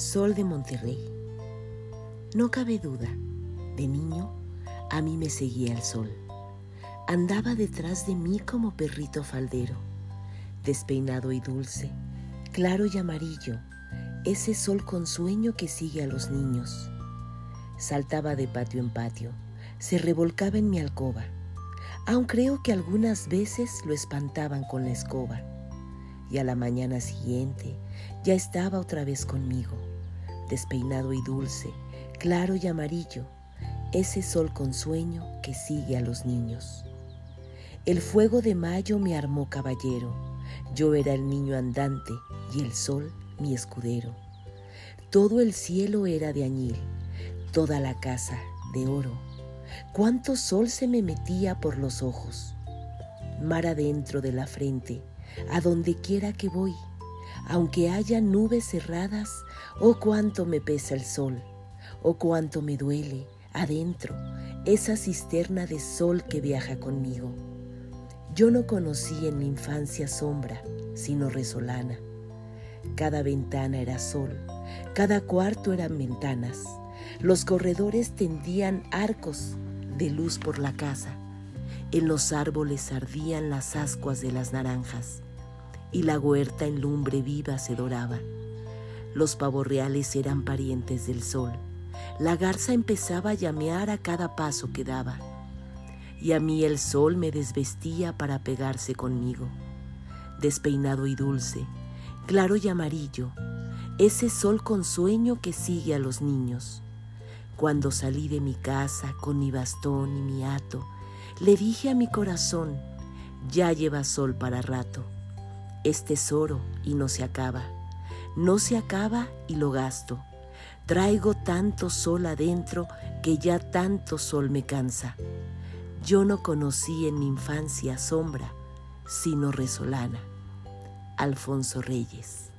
Sol de Monterrey. No cabe duda, de niño a mí me seguía el sol. Andaba detrás de mí como perrito faldero, despeinado y dulce, claro y amarillo, ese sol con sueño que sigue a los niños. Saltaba de patio en patio, se revolcaba en mi alcoba, aun creo que algunas veces lo espantaban con la escoba. Y a la mañana siguiente ya estaba otra vez conmigo despeinado y dulce, claro y amarillo, ese sol con sueño que sigue a los niños. El fuego de mayo me armó caballero, yo era el niño andante y el sol mi escudero. Todo el cielo era de añil, toda la casa de oro. Cuánto sol se me metía por los ojos. Mar adentro de la frente, a donde quiera que voy, aunque haya nubes cerradas, oh cuánto me pesa el sol, oh cuánto me duele adentro esa cisterna de sol que viaja conmigo. Yo no conocí en mi infancia sombra, sino resolana. Cada ventana era sol, cada cuarto eran ventanas. Los corredores tendían arcos de luz por la casa. En los árboles ardían las ascuas de las naranjas y la huerta en lumbre viva se doraba. Los pavorreales eran parientes del sol. La garza empezaba a llamear a cada paso que daba. Y a mí el sol me desvestía para pegarse conmigo. Despeinado y dulce, claro y amarillo, ese sol con sueño que sigue a los niños. Cuando salí de mi casa con mi bastón y mi hato, le dije a mi corazón, ya lleva sol para rato es tesoro y no se acaba. No se acaba y lo gasto. Traigo tanto sol adentro que ya tanto sol me cansa. Yo no conocí en mi infancia sombra, sino resolana. Alfonso Reyes.